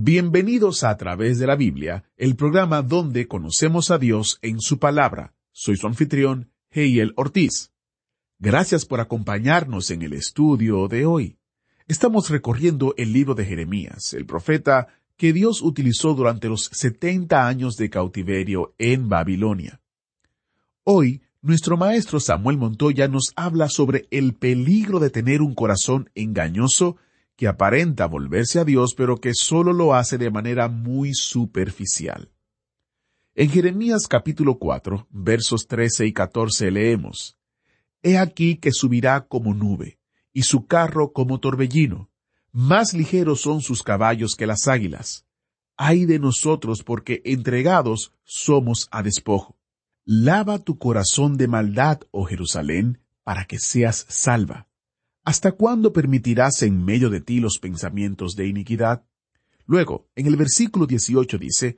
Bienvenidos a través de la Biblia, el programa donde conocemos a Dios en su palabra. Soy su anfitrión, Heiel Ortiz. Gracias por acompañarnos en el estudio de hoy. Estamos recorriendo el libro de Jeremías, el profeta que Dios utilizó durante los 70 años de cautiverio en Babilonia. Hoy, nuestro maestro Samuel Montoya nos habla sobre el peligro de tener un corazón engañoso que aparenta volverse a Dios pero que solo lo hace de manera muy superficial. En Jeremías capítulo 4, versos 13 y 14 leemos, He aquí que subirá como nube, y su carro como torbellino, más ligeros son sus caballos que las águilas. Ay de nosotros porque entregados somos a despojo. Lava tu corazón de maldad, oh Jerusalén, para que seas salva. ¿Hasta cuándo permitirás en medio de ti los pensamientos de iniquidad? Luego, en el versículo 18 dice,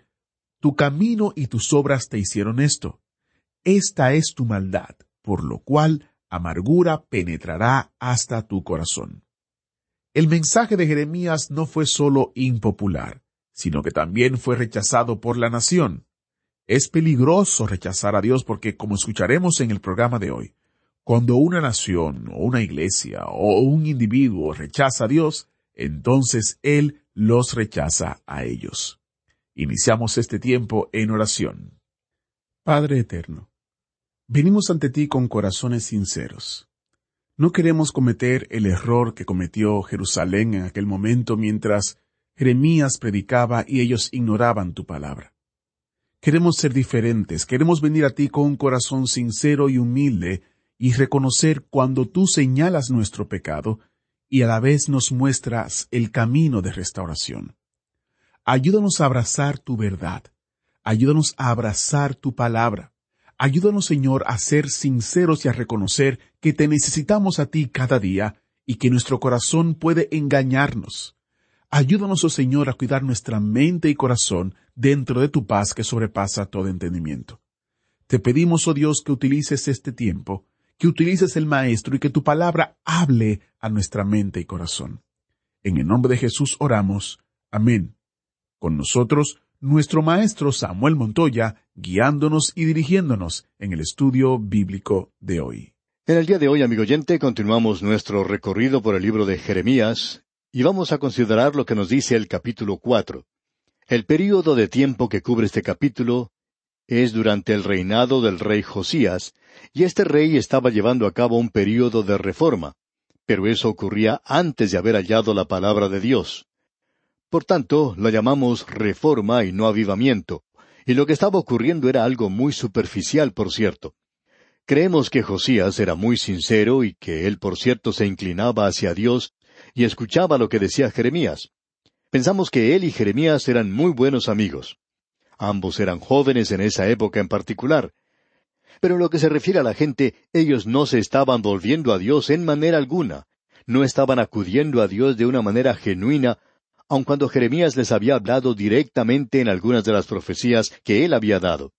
Tu camino y tus obras te hicieron esto. Esta es tu maldad, por lo cual amargura penetrará hasta tu corazón. El mensaje de Jeremías no fue solo impopular, sino que también fue rechazado por la nación. Es peligroso rechazar a Dios porque, como escucharemos en el programa de hoy, cuando una nación o una iglesia o un individuo rechaza a Dios, entonces Él los rechaza a ellos. Iniciamos este tiempo en oración. Padre Eterno, venimos ante ti con corazones sinceros. No queremos cometer el error que cometió Jerusalén en aquel momento mientras Jeremías predicaba y ellos ignoraban tu palabra. Queremos ser diferentes, queremos venir a ti con un corazón sincero y humilde y reconocer cuando tú señalas nuestro pecado y a la vez nos muestras el camino de restauración. Ayúdanos a abrazar tu verdad, ayúdanos a abrazar tu palabra, ayúdanos Señor a ser sinceros y a reconocer que te necesitamos a ti cada día y que nuestro corazón puede engañarnos. Ayúdanos, oh Señor, a cuidar nuestra mente y corazón dentro de tu paz que sobrepasa todo entendimiento. Te pedimos, oh Dios, que utilices este tiempo, que utilices el Maestro y que tu palabra hable a nuestra mente y corazón. En el nombre de Jesús oramos. Amén. Con nosotros, nuestro Maestro Samuel Montoya, guiándonos y dirigiéndonos en el estudio bíblico de hoy. En el día de hoy, amigo oyente, continuamos nuestro recorrido por el libro de Jeremías y vamos a considerar lo que nos dice el capítulo cuatro. El período de tiempo que cubre este capítulo es durante el reinado del rey Josías, y este rey estaba llevando a cabo un período de reforma, pero eso ocurría antes de haber hallado la palabra de Dios. Por tanto, lo llamamos reforma y no avivamiento, y lo que estaba ocurriendo era algo muy superficial, por cierto. Creemos que Josías era muy sincero y que él, por cierto, se inclinaba hacia Dios y escuchaba lo que decía Jeremías. Pensamos que él y Jeremías eran muy buenos amigos. Ambos eran jóvenes en esa época en particular. Pero en lo que se refiere a la gente, ellos no se estaban volviendo a Dios en manera alguna. No estaban acudiendo a Dios de una manera genuina, aun cuando Jeremías les había hablado directamente en algunas de las profecías que él había dado.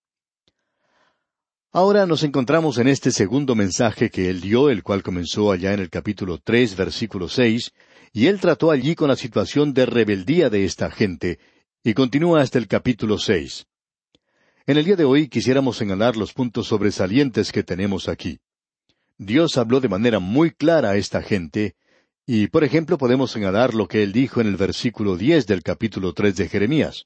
Ahora nos encontramos en este segundo mensaje que él dio, el cual comenzó allá en el capítulo tres, versículo seis, y él trató allí con la situación de rebeldía de esta gente, y continúa hasta el capítulo seis. En el día de hoy quisiéramos señalar los puntos sobresalientes que tenemos aquí. Dios habló de manera muy clara a esta gente, y por ejemplo podemos señalar lo que él dijo en el versículo diez del capítulo tres de Jeremías.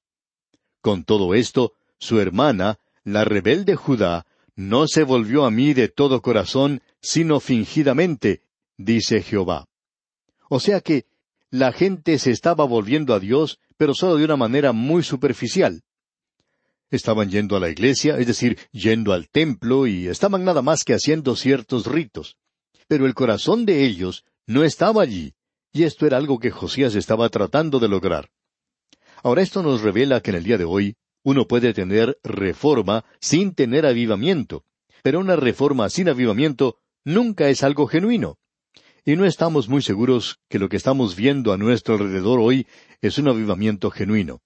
Con todo esto, su hermana, la rebelde Judá, no se volvió a mí de todo corazón, sino fingidamente, dice Jehová. O sea que la gente se estaba volviendo a Dios, pero solo de una manera muy superficial. Estaban yendo a la iglesia, es decir, yendo al templo, y estaban nada más que haciendo ciertos ritos. Pero el corazón de ellos no estaba allí, Y esto era algo que Josías estaba tratando de lograr. Ahora esto nos revela que en el día de hoy uno puede tener reforma sin tener avivamiento, pero una reforma sin avivamiento nunca es algo genuino. Y no estamos muy seguros que lo que estamos viendo a nuestro alrededor hoy es un avivamiento genuino.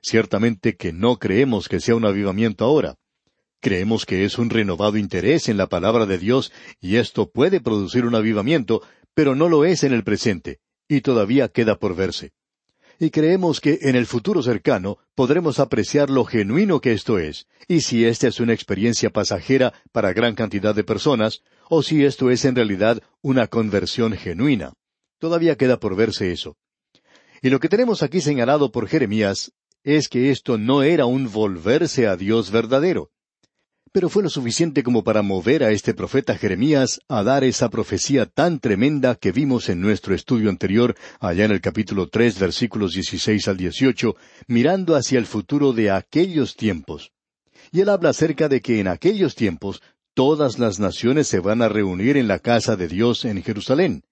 Ciertamente que no creemos que sea un avivamiento ahora. Creemos que es un renovado interés en la palabra de Dios y esto puede producir un avivamiento, pero no lo es en el presente, y todavía queda por verse. Y creemos que en el futuro cercano podremos apreciar lo genuino que esto es, y si esta es una experiencia pasajera para gran cantidad de personas, o si esto es en realidad una conversión genuina. Todavía queda por verse eso. Y lo que tenemos aquí señalado por Jeremías es que esto no era un volverse a Dios verdadero pero fue lo suficiente como para mover a este profeta Jeremías a dar esa profecía tan tremenda que vimos en nuestro estudio anterior, allá en el capítulo tres, versículos dieciséis al dieciocho, mirando hacia el futuro de aquellos tiempos. Y él habla acerca de que en aquellos tiempos todas las naciones se van a reunir en la casa de Dios en Jerusalén.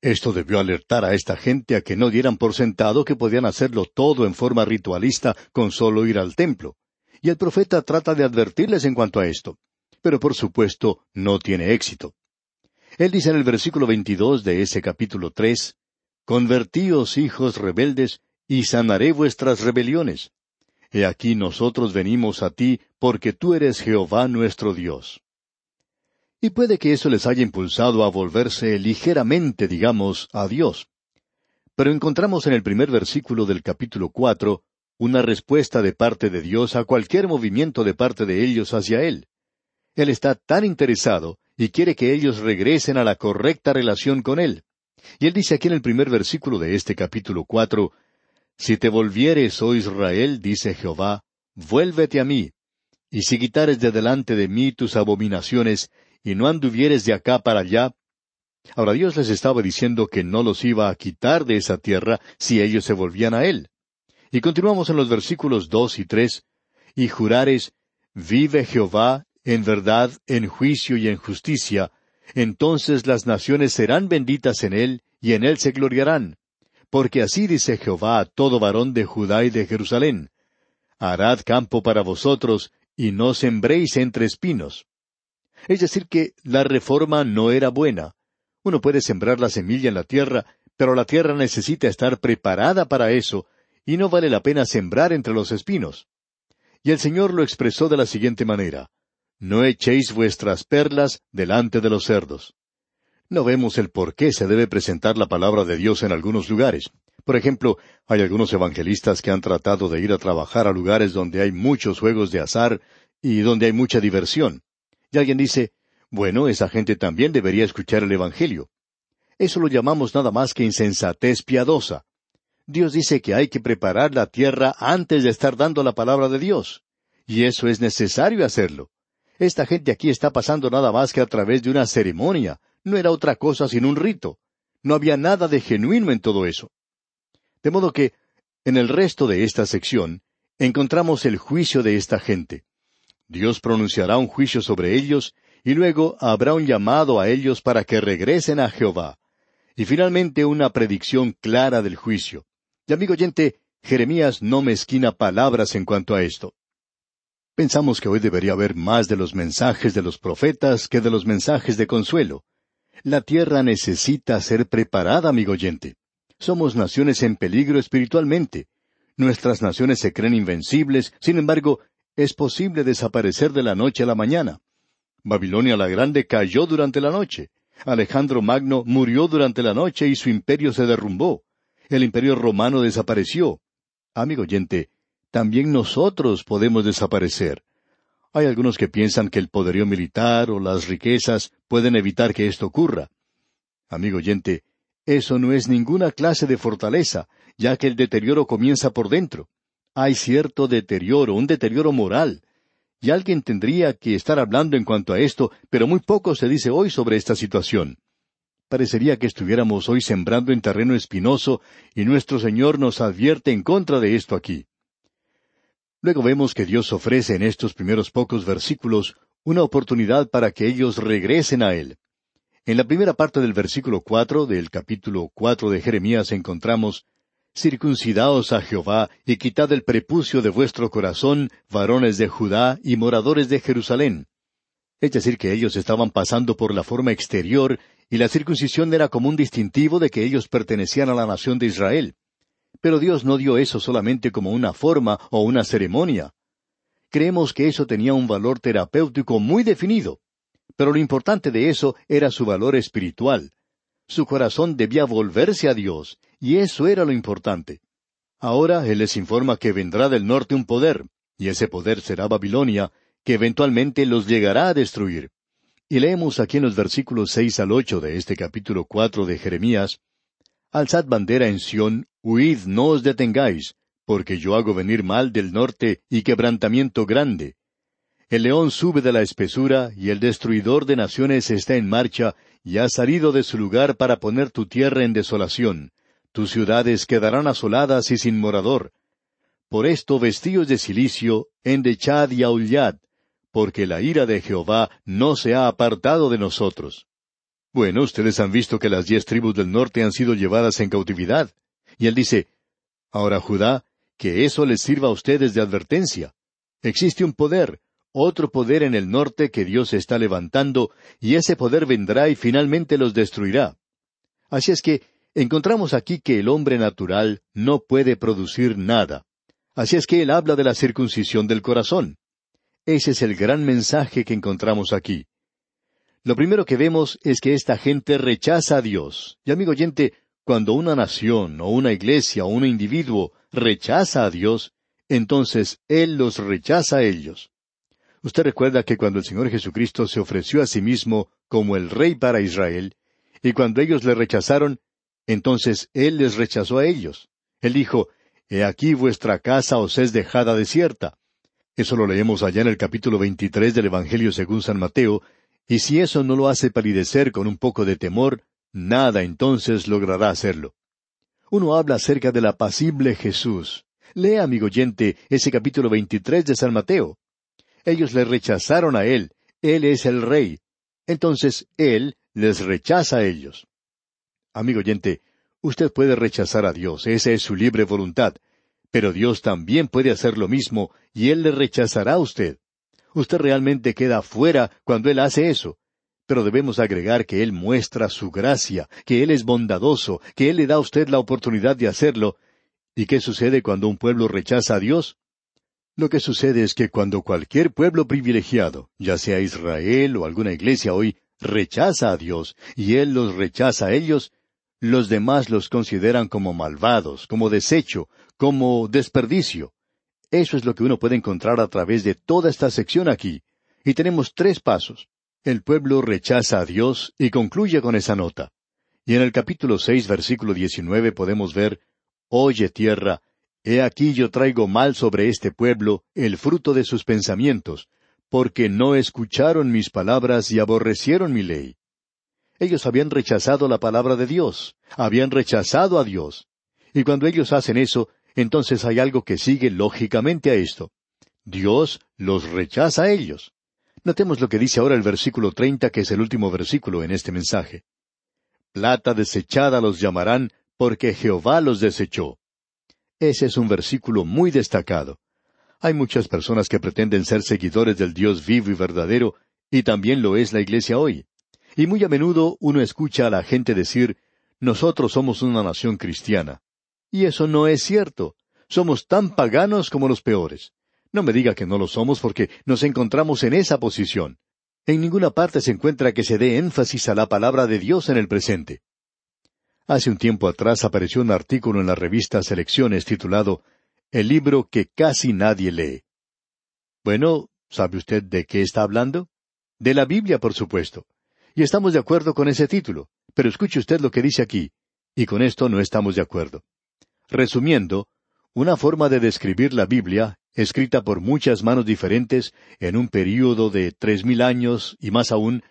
Esto debió alertar a esta gente a que no dieran por sentado que podían hacerlo todo en forma ritualista con solo ir al templo y el profeta trata de advertirles en cuanto a esto. Pero por supuesto no tiene éxito. Él dice en el versículo veintidós de ese capítulo tres Convertíos, hijos rebeldes, y sanaré vuestras rebeliones. He aquí nosotros venimos a ti, porque tú eres Jehová nuestro Dios. Y puede que eso les haya impulsado a volverse ligeramente, digamos, a Dios. Pero encontramos en el primer versículo del capítulo cuatro una respuesta de parte de Dios a cualquier movimiento de parte de ellos hacia Él. Él está tan interesado y quiere que ellos regresen a la correcta relación con Él. Y Él dice aquí en el primer versículo de este capítulo cuatro, Si te volvieres, oh Israel, dice Jehová, vuélvete a mí, y si quitares de delante de mí tus abominaciones, y no anduvieres de acá para allá, Ahora Dios les estaba diciendo que no los iba a quitar de esa tierra si ellos se volvían a Él. Y continuamos en los versículos dos y tres, y jurares, vive Jehová en verdad, en juicio y en justicia, entonces las naciones serán benditas en él, y en él se gloriarán. Porque así dice Jehová a todo varón de Judá y de Jerusalén, Harad campo para vosotros, y no sembréis entre espinos. Es decir, que la reforma no era buena. Uno puede sembrar la semilla en la tierra, pero la tierra necesita estar preparada para eso, y no vale la pena sembrar entre los espinos. Y el Señor lo expresó de la siguiente manera, No echéis vuestras perlas delante de los cerdos. No vemos el por qué se debe presentar la palabra de Dios en algunos lugares. Por ejemplo, hay algunos evangelistas que han tratado de ir a trabajar a lugares donde hay muchos juegos de azar y donde hay mucha diversión. Y alguien dice, bueno, esa gente también debería escuchar el Evangelio. Eso lo llamamos nada más que insensatez piadosa. Dios dice que hay que preparar la tierra antes de estar dando la palabra de Dios. Y eso es necesario hacerlo. Esta gente aquí está pasando nada más que a través de una ceremonia. No era otra cosa sino un rito. No había nada de genuino en todo eso. De modo que, en el resto de esta sección, encontramos el juicio de esta gente. Dios pronunciará un juicio sobre ellos y luego habrá un llamado a ellos para que regresen a Jehová. Y finalmente una predicción clara del juicio. Y amigo oyente, Jeremías no mezquina palabras en cuanto a esto. Pensamos que hoy debería haber más de los mensajes de los profetas que de los mensajes de consuelo. La tierra necesita ser preparada, amigo oyente. Somos naciones en peligro espiritualmente. Nuestras naciones se creen invencibles, sin embargo, es posible desaparecer de la noche a la mañana. Babilonia la Grande cayó durante la noche. Alejandro Magno murió durante la noche y su imperio se derrumbó el imperio romano desapareció. Amigo oyente, también nosotros podemos desaparecer. Hay algunos que piensan que el poderío militar o las riquezas pueden evitar que esto ocurra. Amigo oyente, eso no es ninguna clase de fortaleza, ya que el deterioro comienza por dentro. Hay cierto deterioro, un deterioro moral. Y alguien tendría que estar hablando en cuanto a esto, pero muy poco se dice hoy sobre esta situación. Parecería que estuviéramos hoy sembrando en terreno espinoso y nuestro Señor nos advierte en contra de esto aquí. Luego vemos que Dios ofrece en estos primeros pocos versículos una oportunidad para que ellos regresen a Él. En la primera parte del versículo cuatro del capítulo cuatro de Jeremías encontramos Circuncidaos a Jehová y quitad el prepucio de vuestro corazón, varones de Judá y moradores de Jerusalén. Es decir, que ellos estaban pasando por la forma exterior y la circuncisión era como un distintivo de que ellos pertenecían a la nación de Israel. Pero Dios no dio eso solamente como una forma o una ceremonia. Creemos que eso tenía un valor terapéutico muy definido. Pero lo importante de eso era su valor espiritual. Su corazón debía volverse a Dios, y eso era lo importante. Ahora Él les informa que vendrá del norte un poder, y ese poder será Babilonia, que eventualmente los llegará a destruir. Y leemos aquí en los versículos seis al ocho de este capítulo cuatro de Jeremías Alzad bandera en Sión, huid, no os detengáis, porque yo hago venir mal del norte y quebrantamiento grande. El león sube de la espesura, y el destruidor de naciones está en marcha, y ha salido de su lugar para poner tu tierra en desolación. Tus ciudades quedarán asoladas y sin morador. Por esto vestíos de cilicio, endechad y aullad, porque la ira de Jehová no se ha apartado de nosotros. Bueno, ustedes han visto que las diez tribus del norte han sido llevadas en cautividad. Y él dice, Ahora Judá, que eso les sirva a ustedes de advertencia. Existe un poder, otro poder en el norte que Dios está levantando, y ese poder vendrá y finalmente los destruirá. Así es que encontramos aquí que el hombre natural no puede producir nada. Así es que él habla de la circuncisión del corazón. Ese es el gran mensaje que encontramos aquí. Lo primero que vemos es que esta gente rechaza a Dios. Y amigo oyente, cuando una nación o una iglesia o un individuo rechaza a Dios, entonces Él los rechaza a ellos. Usted recuerda que cuando el Señor Jesucristo se ofreció a sí mismo como el Rey para Israel, y cuando ellos le rechazaron, entonces Él les rechazó a ellos. Él dijo, He aquí vuestra casa os es dejada desierta. Eso lo leemos allá en el capítulo veintitrés del Evangelio según San Mateo, y si eso no lo hace palidecer con un poco de temor, nada entonces logrará hacerlo. Uno habla acerca del apacible Jesús. Lea, amigo oyente, ese capítulo veintitrés de San Mateo. Ellos le rechazaron a Él. Él es el Rey. Entonces Él les rechaza a ellos. Amigo oyente, usted puede rechazar a Dios, esa es su libre voluntad, pero Dios también puede hacer lo mismo, y Él le rechazará a usted. Usted realmente queda fuera cuando Él hace eso. Pero debemos agregar que Él muestra su gracia, que Él es bondadoso, que Él le da a usted la oportunidad de hacerlo. ¿Y qué sucede cuando un pueblo rechaza a Dios? Lo que sucede es que cuando cualquier pueblo privilegiado, ya sea Israel o alguna iglesia hoy, rechaza a Dios y Él los rechaza a ellos, los demás los consideran como malvados, como desecho, como desperdicio. Eso es lo que uno puede encontrar a través de toda esta sección aquí. Y tenemos tres pasos. El pueblo rechaza a Dios y concluye con esa nota. Y en el capítulo seis, versículo diecinueve podemos ver Oye tierra, he aquí yo traigo mal sobre este pueblo el fruto de sus pensamientos, porque no escucharon mis palabras y aborrecieron mi ley. Ellos habían rechazado la palabra de Dios, habían rechazado a Dios. Y cuando ellos hacen eso, entonces hay algo que sigue lógicamente a esto. Dios los rechaza a ellos. Notemos lo que dice ahora el versículo treinta, que es el último versículo en este mensaje. Plata desechada los llamarán, porque Jehová los desechó. Ese es un versículo muy destacado. Hay muchas personas que pretenden ser seguidores del Dios vivo y verdadero, y también lo es la Iglesia hoy. Y muy a menudo uno escucha a la gente decir, nosotros somos una nación cristiana. Y eso no es cierto. Somos tan paganos como los peores. No me diga que no lo somos porque nos encontramos en esa posición. En ninguna parte se encuentra que se dé énfasis a la palabra de Dios en el presente. Hace un tiempo atrás apareció un artículo en la revista Selecciones titulado El libro que casi nadie lee. Bueno, ¿sabe usted de qué está hablando? De la Biblia, por supuesto. Y estamos de acuerdo con ese título. Pero escuche usted lo que dice aquí. Y con esto no estamos de acuerdo. Resumiendo, una forma de describir la Biblia, escrita por muchas manos diferentes en un período de tres mil años y más aún,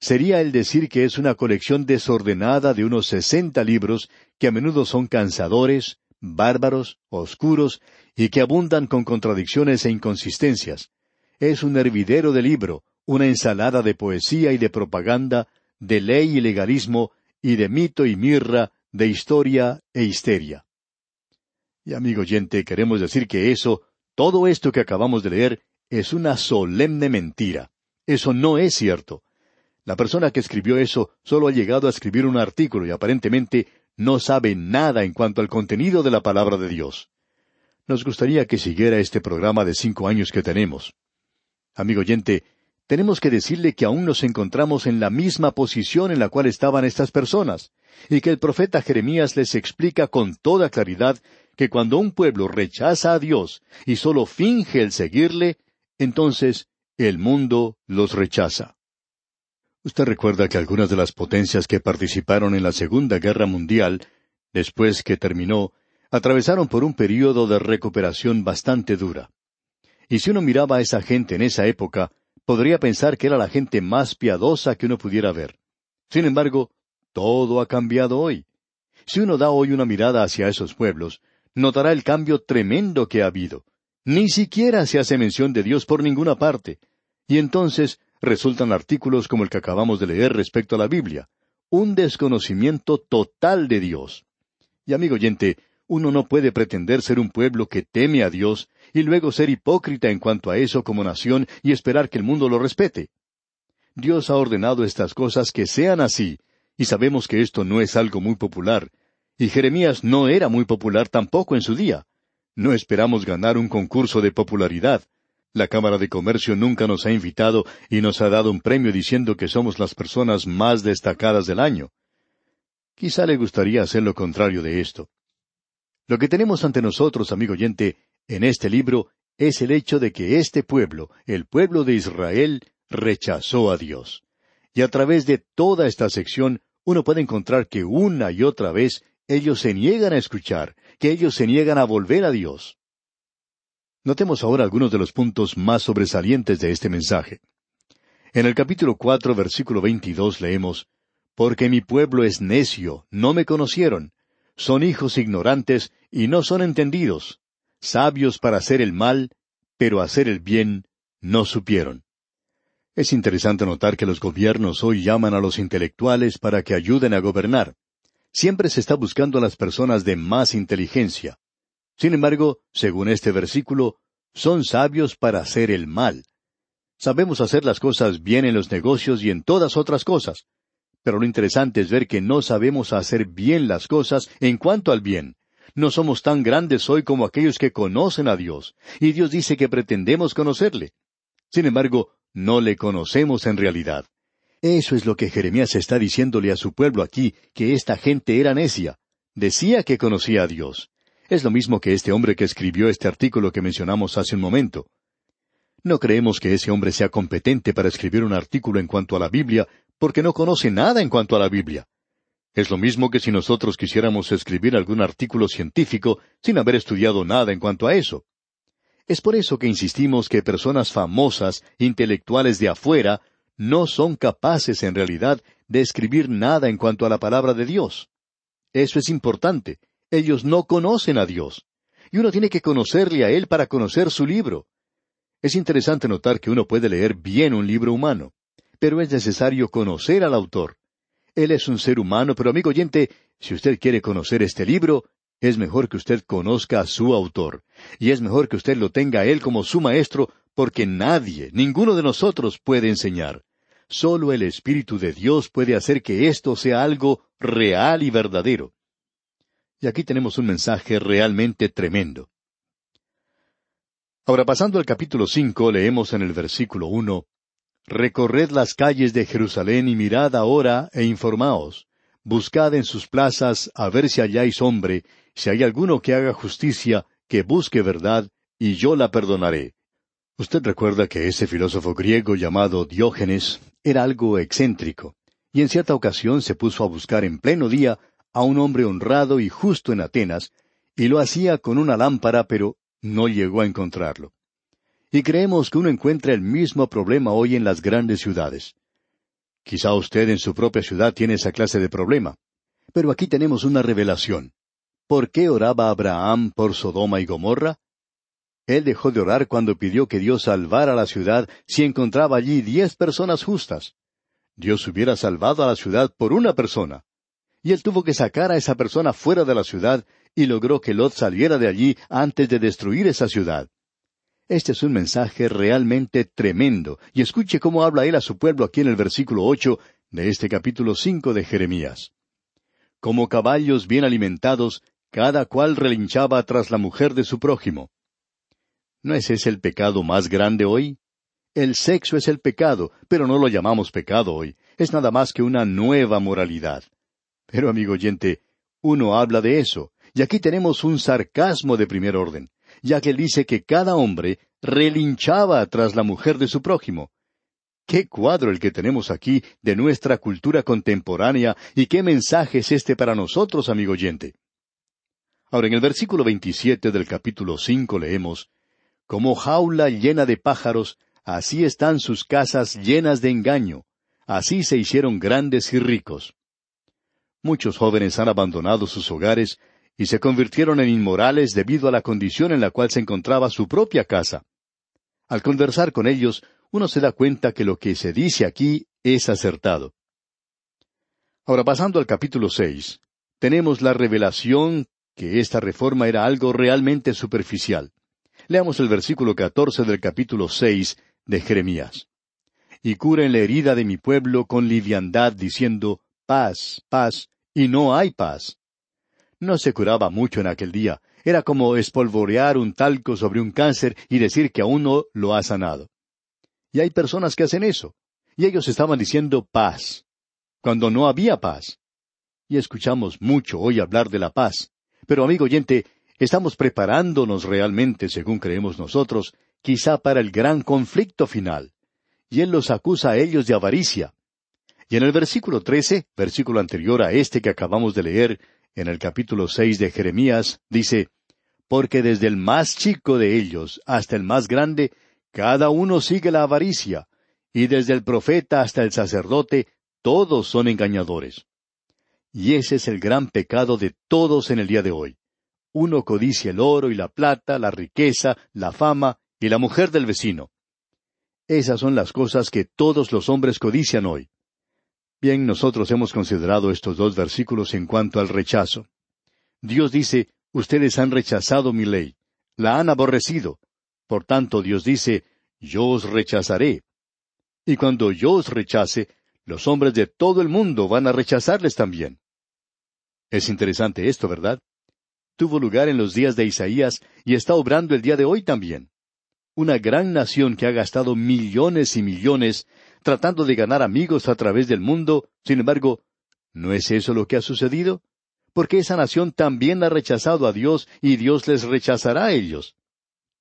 sería el decir que es una colección desordenada de unos sesenta libros que a menudo son cansadores, bárbaros, oscuros y que abundan con contradicciones e inconsistencias. Es un hervidero de libro, una ensalada de poesía y de propaganda, de ley y legalismo, y de mito y mirra, de historia e histeria. Y amigo oyente, queremos decir que eso, todo esto que acabamos de leer, es una solemne mentira. Eso no es cierto. La persona que escribió eso solo ha llegado a escribir un artículo y aparentemente no sabe nada en cuanto al contenido de la palabra de Dios. Nos gustaría que siguiera este programa de cinco años que tenemos. Amigo oyente, tenemos que decirle que aún nos encontramos en la misma posición en la cual estaban estas personas, y que el profeta Jeremías les explica con toda claridad que cuando un pueblo rechaza a Dios y solo finge el seguirle, entonces el mundo los rechaza. Usted recuerda que algunas de las potencias que participaron en la Segunda Guerra Mundial, después que terminó, atravesaron por un período de recuperación bastante dura. Y si uno miraba a esa gente en esa época, podría pensar que era la gente más piadosa que uno pudiera ver. Sin embargo, todo ha cambiado hoy. Si uno da hoy una mirada hacia esos pueblos, notará el cambio tremendo que ha habido. Ni siquiera se hace mención de Dios por ninguna parte. Y entonces resultan artículos como el que acabamos de leer respecto a la Biblia, un desconocimiento total de Dios. Y amigo oyente, uno no puede pretender ser un pueblo que teme a Dios y luego ser hipócrita en cuanto a eso como nación y esperar que el mundo lo respete. Dios ha ordenado estas cosas que sean así, y sabemos que esto no es algo muy popular, y Jeremías no era muy popular tampoco en su día. No esperamos ganar un concurso de popularidad, la Cámara de Comercio nunca nos ha invitado y nos ha dado un premio diciendo que somos las personas más destacadas del año. Quizá le gustaría hacer lo contrario de esto. Lo que tenemos ante nosotros, amigo oyente, en este libro es el hecho de que este pueblo, el pueblo de Israel, rechazó a Dios. Y a través de toda esta sección uno puede encontrar que una y otra vez ellos se niegan a escuchar, que ellos se niegan a volver a Dios. Notemos ahora algunos de los puntos más sobresalientes de este mensaje. En el capítulo cuatro, versículo veintidós leemos Porque mi pueblo es necio, no me conocieron, son hijos ignorantes y no son entendidos, sabios para hacer el mal, pero hacer el bien no supieron. Es interesante notar que los gobiernos hoy llaman a los intelectuales para que ayuden a gobernar. Siempre se está buscando a las personas de más inteligencia. Sin embargo, según este versículo, son sabios para hacer el mal. Sabemos hacer las cosas bien en los negocios y en todas otras cosas. Pero lo interesante es ver que no sabemos hacer bien las cosas en cuanto al bien. No somos tan grandes hoy como aquellos que conocen a Dios, y Dios dice que pretendemos conocerle. Sin embargo, no le conocemos en realidad. Eso es lo que Jeremías está diciéndole a su pueblo aquí, que esta gente era necia. Decía que conocía a Dios. Es lo mismo que este hombre que escribió este artículo que mencionamos hace un momento. No creemos que ese hombre sea competente para escribir un artículo en cuanto a la Biblia, porque no conoce nada en cuanto a la Biblia. Es lo mismo que si nosotros quisiéramos escribir algún artículo científico sin haber estudiado nada en cuanto a eso. Es por eso que insistimos que personas famosas, intelectuales de afuera, no son capaces en realidad de escribir nada en cuanto a la palabra de Dios. Eso es importante, ellos no conocen a Dios. Y uno tiene que conocerle a Él para conocer su libro. Es interesante notar que uno puede leer bien un libro humano, pero es necesario conocer al autor. Él es un ser humano, pero amigo oyente, si usted quiere conocer este libro, es mejor que usted conozca a su autor, y es mejor que usted lo tenga a él como su maestro, porque nadie, ninguno de nosotros puede enseñar. Solo el Espíritu de Dios puede hacer que esto sea algo real y verdadero. Y aquí tenemos un mensaje realmente tremendo. Ahora pasando al capítulo cinco, leemos en el versículo uno Recorred las calles de Jerusalén y mirad ahora e informaos. Buscad en sus plazas a ver si halláis hombre, si hay alguno que haga justicia, que busque verdad, y yo la perdonaré. Usted recuerda que ese filósofo griego llamado Diógenes era algo excéntrico, y en cierta ocasión se puso a buscar en pleno día a un hombre honrado y justo en Atenas, y lo hacía con una lámpara, pero no llegó a encontrarlo. Y creemos que uno encuentra el mismo problema hoy en las grandes ciudades. Quizá usted en su propia ciudad tiene esa clase de problema. Pero aquí tenemos una revelación. ¿Por qué oraba Abraham por Sodoma y Gomorra? Él dejó de orar cuando pidió que Dios salvara la ciudad si encontraba allí diez personas justas. Dios hubiera salvado a la ciudad por una persona. Y él tuvo que sacar a esa persona fuera de la ciudad y logró que Lot saliera de allí antes de destruir esa ciudad. Este es un mensaje realmente tremendo, y escuche cómo habla él a su pueblo aquí en el versículo ocho de este capítulo cinco de Jeremías. Como caballos bien alimentados, cada cual relinchaba tras la mujer de su prójimo. ¿No es ese el pecado más grande hoy? El sexo es el pecado, pero no lo llamamos pecado hoy. Es nada más que una nueva moralidad. Pero, amigo oyente, uno habla de eso, y aquí tenemos un sarcasmo de primer orden, ya que él dice que cada hombre relinchaba tras la mujer de su prójimo. Qué cuadro el que tenemos aquí de nuestra cultura contemporánea y qué mensaje es este para nosotros, amigo oyente. Ahora, en el versículo 27 del capítulo cinco leemos, Como jaula llena de pájaros, Así están sus casas llenas de engaño. Así se hicieron grandes y ricos. Muchos jóvenes han abandonado sus hogares y se convirtieron en inmorales debido a la condición en la cual se encontraba su propia casa. Al conversar con ellos, uno se da cuenta que lo que se dice aquí es acertado. Ahora, pasando al capítulo seis, tenemos la revelación que esta reforma era algo realmente superficial. Leamos el versículo catorce del capítulo seis de Jeremías. Y curen la herida de mi pueblo con liviandad, diciendo, paz, paz, y no hay paz. No se curaba mucho en aquel día, era como espolvorear un talco sobre un cáncer y decir que aún no lo ha sanado. Y hay personas que hacen eso, y ellos estaban diciendo paz, cuando no había paz. Y escuchamos mucho hoy hablar de la paz. Pero amigo oyente, estamos preparándonos realmente, según creemos nosotros, quizá para el gran conflicto final. Y él los acusa a ellos de avaricia. Y en el versículo trece, versículo anterior a este que acabamos de leer, en el capítulo seis de Jeremías, dice, Porque desde el más chico de ellos hasta el más grande, cada uno sigue la avaricia, y desde el profeta hasta el sacerdote, todos son engañadores. Y ese es el gran pecado de todos en el día de hoy. Uno codicia el oro y la plata, la riqueza, la fama, y la mujer del vecino. Esas son las cosas que todos los hombres codician hoy. Bien, nosotros hemos considerado estos dos versículos en cuanto al rechazo. Dios dice, ustedes han rechazado mi ley, la han aborrecido. Por tanto, Dios dice, yo os rechazaré. Y cuando yo os rechace, los hombres de todo el mundo van a rechazarles también. Es interesante esto, ¿verdad? Tuvo lugar en los días de Isaías y está obrando el día de hoy también una gran nación que ha gastado millones y millones tratando de ganar amigos a través del mundo, sin embargo, ¿no es eso lo que ha sucedido? Porque esa nación también ha rechazado a Dios y Dios les rechazará a ellos.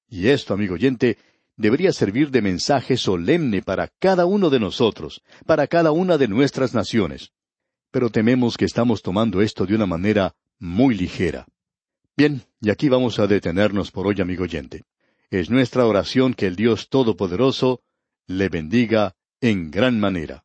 Y esto, amigo oyente, debería servir de mensaje solemne para cada uno de nosotros, para cada una de nuestras naciones. Pero tememos que estamos tomando esto de una manera muy ligera. Bien, y aquí vamos a detenernos por hoy, amigo oyente. Es nuestra oración que el Dios Todopoderoso le bendiga en gran manera.